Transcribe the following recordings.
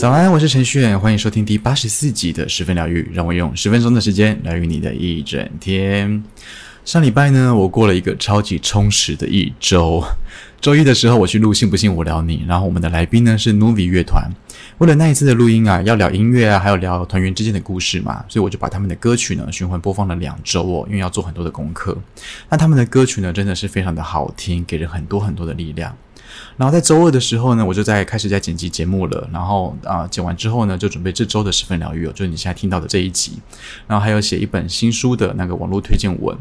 早安，我是陈旭远，欢迎收听第八十四集的十分疗愈，让我用十分钟的时间疗愈你的一整天。上礼拜呢，我过了一个超级充实的一周。周一的时候，我去录《信不信我聊你》，然后我们的来宾呢是 Novi 乐团。为了那一次的录音啊，要聊音乐啊，还有聊团员之间的故事嘛，所以我就把他们的歌曲呢循环播放了两周哦，因为要做很多的功课。那他们的歌曲呢，真的是非常的好听，给人很多很多的力量。然后在周二的时候呢，我就在开始在剪辑节目了。然后啊、剪完之后呢，就准备这周的十分疗愈哦，就是你现在听到的这一集。然后还有写一本新书的那个网络推荐文。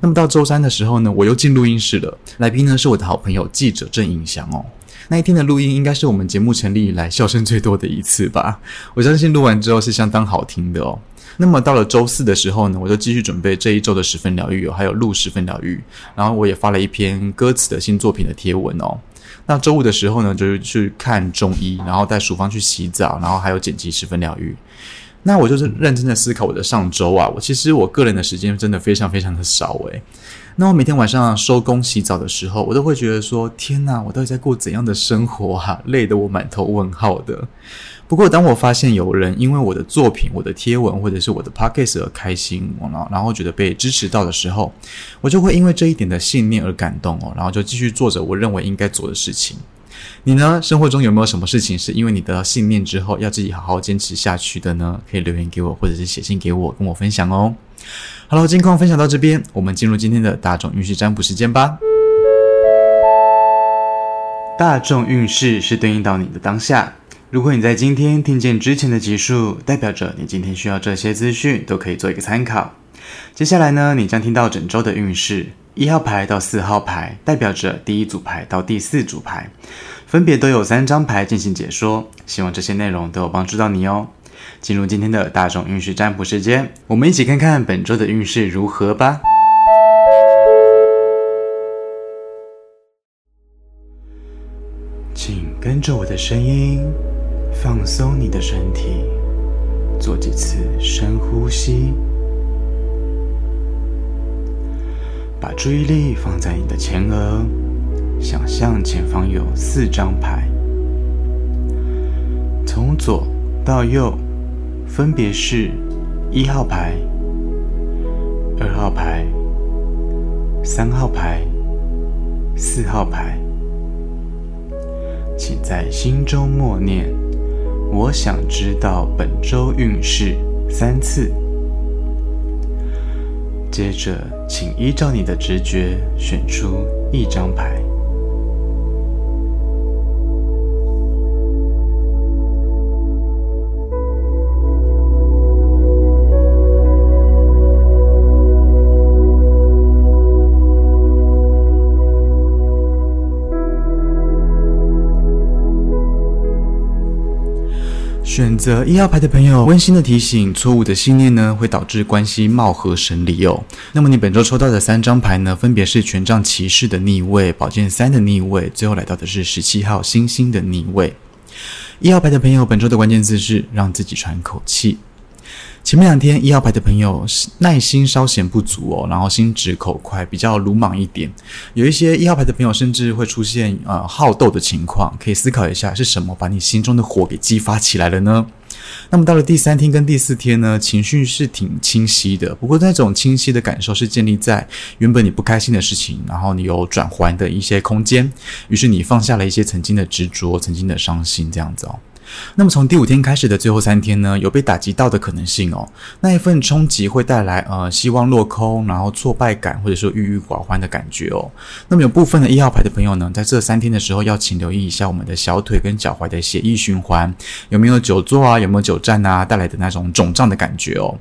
那么到周三的时候呢，我又进录音室了。来宾呢是我的好朋友记者郑颖祥哦。那一天的录音应该是我们节目成立以来笑声最多的一次吧。我相信录完之后是相当好听的哦。那么到了周四的时候呢，我就继续准备这一周的十分疗愈哦，还有录十分疗愈。然后我也发了一篇歌词的新作品的贴文哦。那周五的时候呢，就是去看中医，然后带淑芳去洗澡，然后还有剪辑十分疗愈。那我就是认真的思考我的上周啊，我其实我个人的时间真的非常非常的少诶。那我每天晚上收工洗澡的时候，我都会觉得说：天哪，我到底在过怎样的生活啊？累得我满头问号的。不过，当我发现有人因为我的作品、我的贴文或者是我的 podcast 而开心，然后觉得被支持到的时候，我就会因为这一点的信念而感动哦，然后就继续做着我认为应该做的事情。你呢？生活中有没有什么事情是因为你得到信念之后要自己好好坚持下去的呢？可以留言给我，或者是写信给我，跟我分享哦。好了，近况分享到这边，我们进入今天的大众运势占卜时间吧。大众运势是对应到你的当下。如果你在今天听见之前的集数，代表着你今天需要这些资讯都可以做一个参考。接下来呢，你将听到整周的运势，一号牌到四号牌代表着第一组牌到第四组牌，分别都有三张牌进行解说。希望这些内容都有帮助到你哦。进入今天的大众运势占卜时间，我们一起看看本周的运势如何吧。请跟着我的声音。放松你的身体，做几次深呼吸，把注意力放在你的前额，想象前方有四张牌，从左到右，分别是一号牌、二号牌、三号牌、四号牌，请在心中默念。我想知道本周运势三次。接着，请依照你的直觉选出一张牌。选择一号牌的朋友，温馨的提醒：错误的信念呢，会导致关系貌合神离哦。那么你本周抽到的三张牌呢，分别是权杖骑士的逆位、宝剑三的逆位，最后来到的是十七号星星的逆位。一号牌的朋友，本周的关键字是让自己喘口气。前面两天一号牌的朋友耐心稍显不足哦，然后心直口快，比较鲁莽一点。有一些一号牌的朋友甚至会出现呃好斗的情况，可以思考一下是什么把你心中的火给激发起来了呢？那么到了第三天跟第四天呢，情绪是挺清晰的，不过那种清晰的感受是建立在原本你不开心的事情，然后你有转圜的一些空间，于是你放下了一些曾经的执着、曾经的伤心，这样子哦。那么从第五天开始的最后三天呢，有被打击到的可能性哦。那一份冲击会带来呃希望落空，然后挫败感，或者说郁郁寡欢的感觉哦。那么有部分的一号牌的朋友呢，在这三天的时候要请留意一下我们的小腿跟脚踝的血液循环，有没有久坐啊，有没有久站啊，带来的那种肿胀的感觉哦。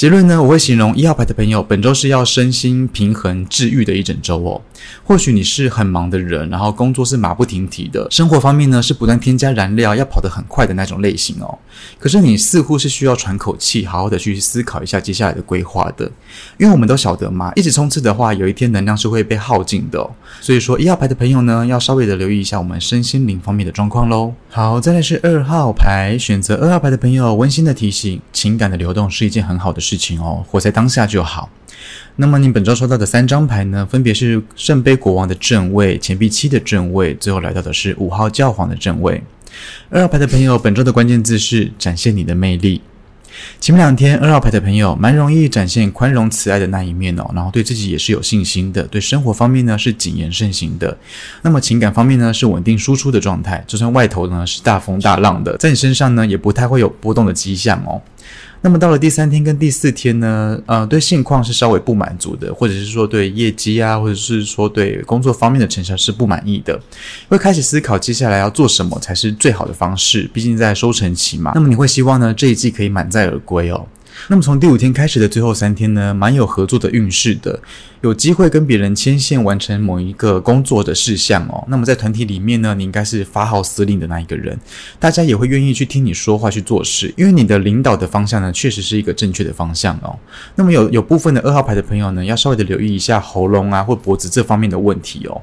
结论呢，我会形容一号牌的朋友本周是要身心平衡治愈的一整周哦。或许你是很忙的人，然后工作是马不停蹄的，生活方面呢是不断添加燃料，要跑得很快的那种类型哦。可是你似乎是需要喘口气，好好的去思考一下接下来的规划的，因为我们都晓得嘛，一直冲刺的话，有一天能量是会被耗尽的。所以说一号牌的朋友呢，要稍微的留意一下我们身心灵方面的状况喽。好，再来是二号牌，选择二号牌的朋友，温馨的提醒，情感的流动是一件很好的事。事情哦，活在当下就好。那么你本周抽到的三张牌呢，分别是圣杯国王的正位、钱币七的正位，最后来到的是五号教皇的正位。二号牌的朋友，本周的关键字是展现你的魅力。前面两天，二号牌的朋友蛮容易展现宽容慈爱的那一面哦，然后对自己也是有信心的，对生活方面呢是谨言慎行的。那么情感方面呢是稳定输出的状态，就算外头呢是大风大浪的，在你身上呢也不太会有波动的迹象哦。那么到了第三天跟第四天呢，呃，对现况是稍微不满足的，或者是说对业绩啊，或者是说对工作方面的成效是不满意的，会开始思考接下来要做什么才是最好的方式。毕竟在收成期嘛，那么你会希望呢这一季可以满载而归哦。那么从第五天开始的最后三天呢，蛮有合作的运势的，有机会跟别人牵线完成某一个工作的事项哦。那么在团体里面呢，你应该是发号施令的那一个人，大家也会愿意去听你说话去做事，因为你的领导的方向呢，确实是一个正确的方向哦。那么有有部分的二号牌的朋友呢，要稍微的留意一下喉咙啊或脖子这方面的问题哦。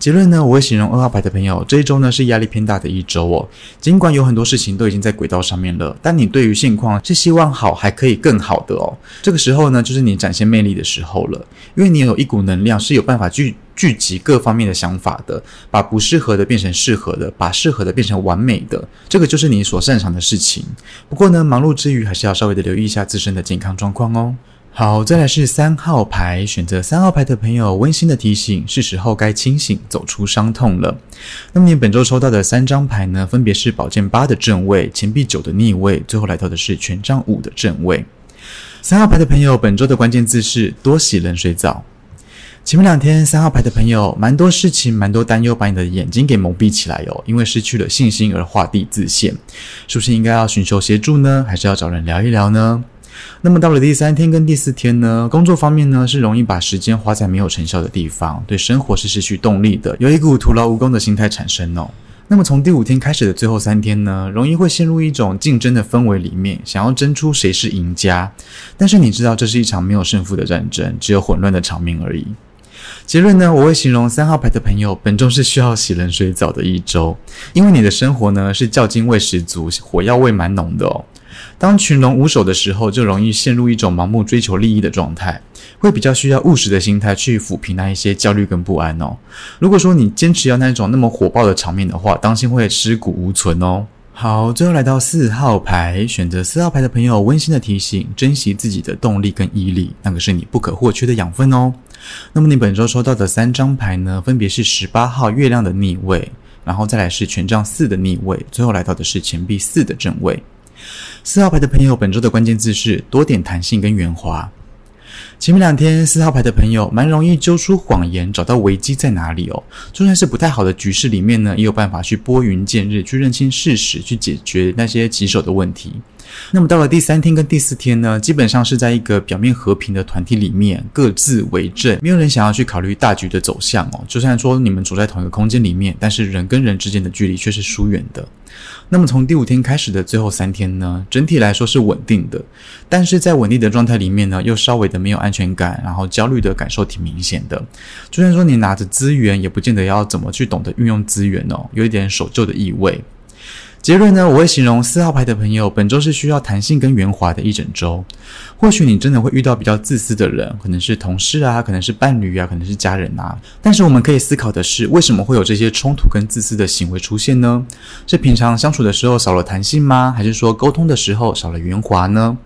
结论呢，我会形容二号牌的朋友这一周呢是压力偏大的一周哦。尽管有很多事情都已经在轨道上面了，但你对于现况是希望好还可以更好的哦。这个时候呢，就是你展现魅力的时候了，因为你有一股能量是有办法聚聚集各方面的想法的，把不适合的变成适合的，把适合的变成完美的，这个就是你所擅长的事情。不过呢，忙碌之余还是要稍微的留意一下自身的健康状况哦。好，再来是三号牌，选择三号牌的朋友，温馨的提醒，是时候该清醒，走出伤痛了。那么你本周抽到的三张牌呢，分别是宝剑八的正位、钱币九的逆位，最后来到的是权杖五的正位。三号牌的朋友，本周的关键字是多洗冷水澡。前面两天，三号牌的朋友，蛮多事情，蛮多担忧，把你的眼睛给蒙蔽起来哦，因为失去了信心而画地自限，是不是应该要寻求协助呢？还是要找人聊一聊呢？那么到了第三天跟第四天呢，工作方面呢是容易把时间花在没有成效的地方，对生活是失去动力的，有一股徒劳无功的心态产生哦。那么从第五天开始的最后三天呢，容易会陷入一种竞争的氛围里面，想要争出谁是赢家。但是你知道这是一场没有胜负的战争，只有混乱的场面而已。结论呢，我会形容三号牌的朋友本周是需要洗冷水澡的一周，因为你的生活呢是较劲味十足，火药味蛮浓的哦。当群龙无首的时候，就容易陷入一种盲目追求利益的状态，会比较需要务实的心态去抚平那一些焦虑跟不安哦。如果说你坚持要那种那么火爆的场面的话，当心会尸骨无存哦。好，最后来到四号牌，选择四号牌的朋友，温馨的提醒：珍惜自己的动力跟毅力，那个是你不可或缺的养分哦。那么你本周抽到的三张牌呢，分别是十八号月亮的逆位，然后再来是权杖四的逆位，最后来到的是钱币四的正位。四号牌的朋友，本周的关键字是多点弹性跟圆滑。前面两天，四号牌的朋友蛮容易揪出谎言，找到危机在哪里哦。就算是不太好的局势里面呢，也有办法去拨云见日，去认清事实，去解决那些棘手的问题。那么到了第三天跟第四天呢，基本上是在一个表面和平的团体里面，各自为政，没有人想要去考虑大局的走向哦。就算说你们处在同一个空间里面，但是人跟人之间的距离却是疏远的。那么从第五天开始的最后三天呢，整体来说是稳定的，但是在稳定的状态里面呢，又稍微的没有安全感，然后焦虑的感受挺明显的。就算说你拿着资源，也不见得要怎么去懂得运用资源哦，有一点守旧的意味。结论呢，我会形容四号牌的朋友本周是需要弹性跟圆滑的一整周。或许你真的会遇到比较自私的人，可能是同事啊，可能是伴侣啊，可能是家人啊。但是我们可以思考的是，为什么会有这些冲突跟自私的行为出现呢？是平常相处的时候少了弹性吗？还是说沟通的时候少了圆滑呢？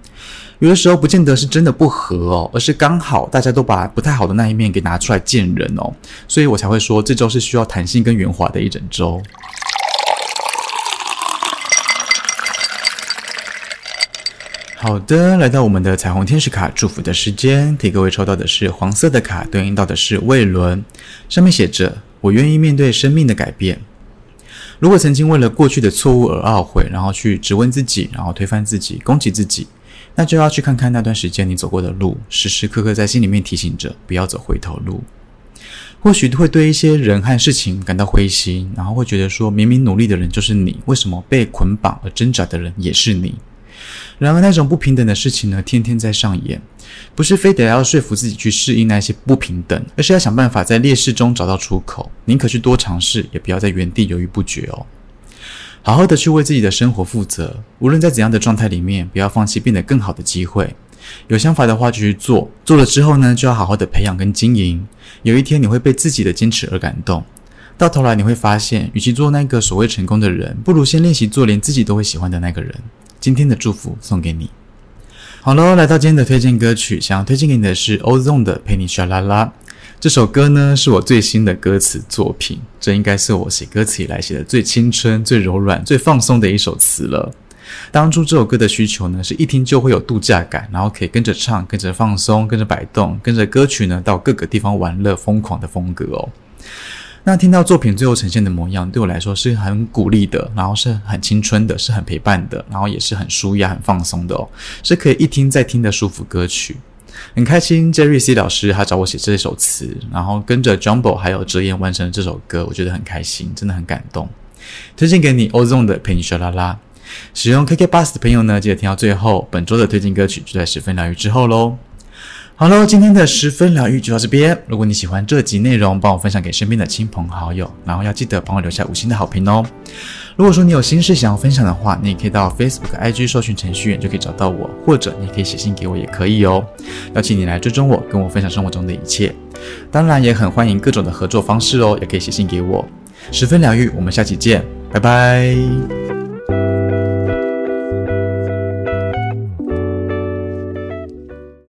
有的时候不见得是真的不合哦，而是刚好大家都把不太好的那一面给拿出来见人哦。所以我才会说，这周是需要弹性跟圆滑的一整周。好的，来到我们的彩虹天使卡祝福的时间，给各位抽到的是黄色的卡，对应到的是胃轮，上面写着：“我愿意面对生命的改变。”如果曾经为了过去的错误而懊悔，然后去质问自己，然后推翻自己，攻击自己，那就要去看看那段时间你走过的路，时时刻刻在心里面提醒着，不要走回头路。或许会对一些人和事情感到灰心，然后会觉得说，明明努力的人就是你，为什么被捆绑而挣扎的人也是你？然而，那种不平等的事情呢，天天在上演。不是非得要说服自己去适应那些不平等，而是要想办法在劣势中找到出口。宁可去多尝试，也不要在原地犹豫不决哦。好好的去为自己的生活负责，无论在怎样的状态里面，不要放弃变得更好的机会。有想法的话就去做，做了之后呢，就要好好的培养跟经营。有一天你会被自己的坚持而感动。到头来你会发现，与其做那个所谓成功的人，不如先练习做连自己都会喜欢的那个人。今天的祝福送给你。好喽，来到今天的推荐歌曲，想要推荐给你的是 Ozone 的《陪你耍啦啦》。这首歌呢，是我最新的歌词作品，这应该是我写歌词以来写的最青春、最柔软、最放松的一首词了。当初这首歌的需求呢，是一听就会有度假感，然后可以跟着唱、跟着放松、跟着摆动、跟着歌曲呢到各个地方玩乐、疯狂的风格哦。那听到作品最后呈现的模样，对我来说是很鼓励的，然后是很青春的，是很陪伴的，然后也是很舒压、很放松的哦，是可以一听再听的舒服歌曲。很开心，Jerry C 老师他找我写这首词，然后跟着 Jumbo 还有哲言完成了这首歌，我觉得很开心，真的很感动。推荐给你 Ozone 的陪你耍啦啦。使用 KK Bus 的朋友呢，记得听到最后，本周的推荐歌曲就在十分疗愈之后喽。好喽，今天的十分疗愈就到这边。如果你喜欢这集内容，帮我分享给身边的亲朋好友，然后要记得帮我留下五星的好评哦。如果说你有心事想要分享的话，你也可以到 Facebook、IG 搜寻程序员就可以找到我，或者你可以写信给我也可以哦。邀请你来追踪我，跟我分享生活中的一切。当然也很欢迎各种的合作方式哦，也可以写信给我。十分疗愈，我们下期见，拜拜。